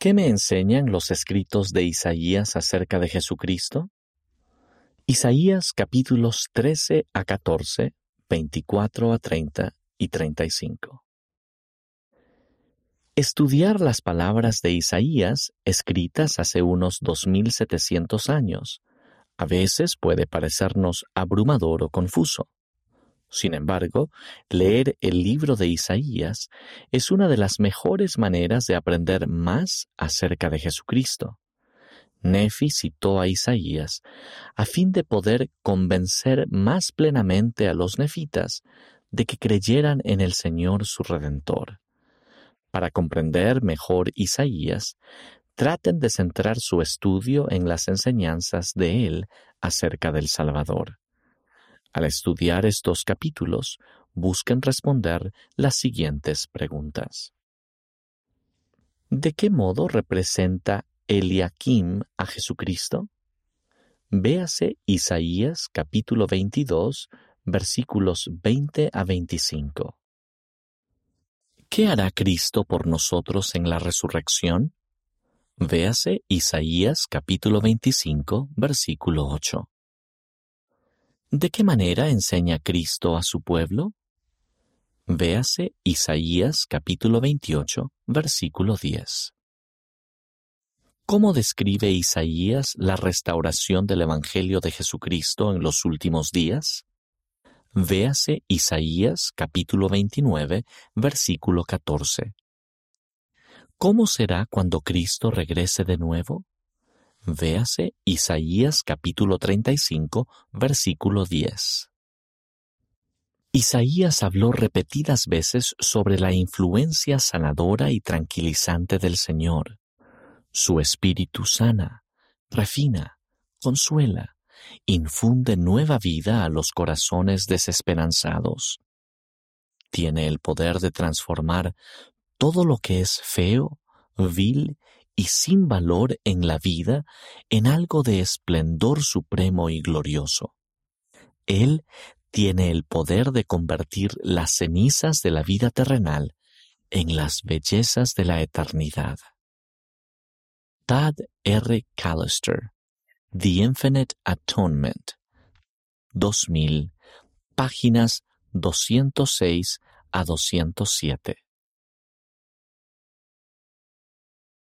¿Qué me enseñan los escritos de Isaías acerca de Jesucristo? Isaías capítulos 13 a 14, 24 a 30 y 35. Estudiar las palabras de Isaías escritas hace unos 2700 años a veces puede parecernos abrumador o confuso. Sin embargo, leer el libro de Isaías es una de las mejores maneras de aprender más acerca de Jesucristo. Nefi citó a Isaías a fin de poder convencer más plenamente a los nefitas de que creyeran en el Señor su Redentor. Para comprender mejor Isaías, traten de centrar su estudio en las enseñanzas de él acerca del Salvador. Al estudiar estos capítulos, busquen responder las siguientes preguntas. ¿De qué modo representa Eliakim a Jesucristo? Véase Isaías capítulo 22, versículos 20 a 25. ¿Qué hará Cristo por nosotros en la resurrección? Véase Isaías capítulo 25, versículo 8. ¿De qué manera enseña Cristo a su pueblo? Véase Isaías capítulo 28, versículo 10. ¿Cómo describe Isaías la restauración del Evangelio de Jesucristo en los últimos días? Véase Isaías capítulo 29, versículo 14. ¿Cómo será cuando Cristo regrese de nuevo? Véase Isaías capítulo 35, versículo 10. Isaías habló repetidas veces sobre la influencia sanadora y tranquilizante del Señor. Su espíritu sana, refina, consuela, infunde nueva vida a los corazones desesperanzados. Tiene el poder de transformar todo lo que es feo, vil y sin valor en la vida en algo de esplendor supremo y glorioso. Él tiene el poder de convertir las cenizas de la vida terrenal en las bellezas de la eternidad. Tad R. Callister The Infinite Atonement. 2000, páginas 206 a 207.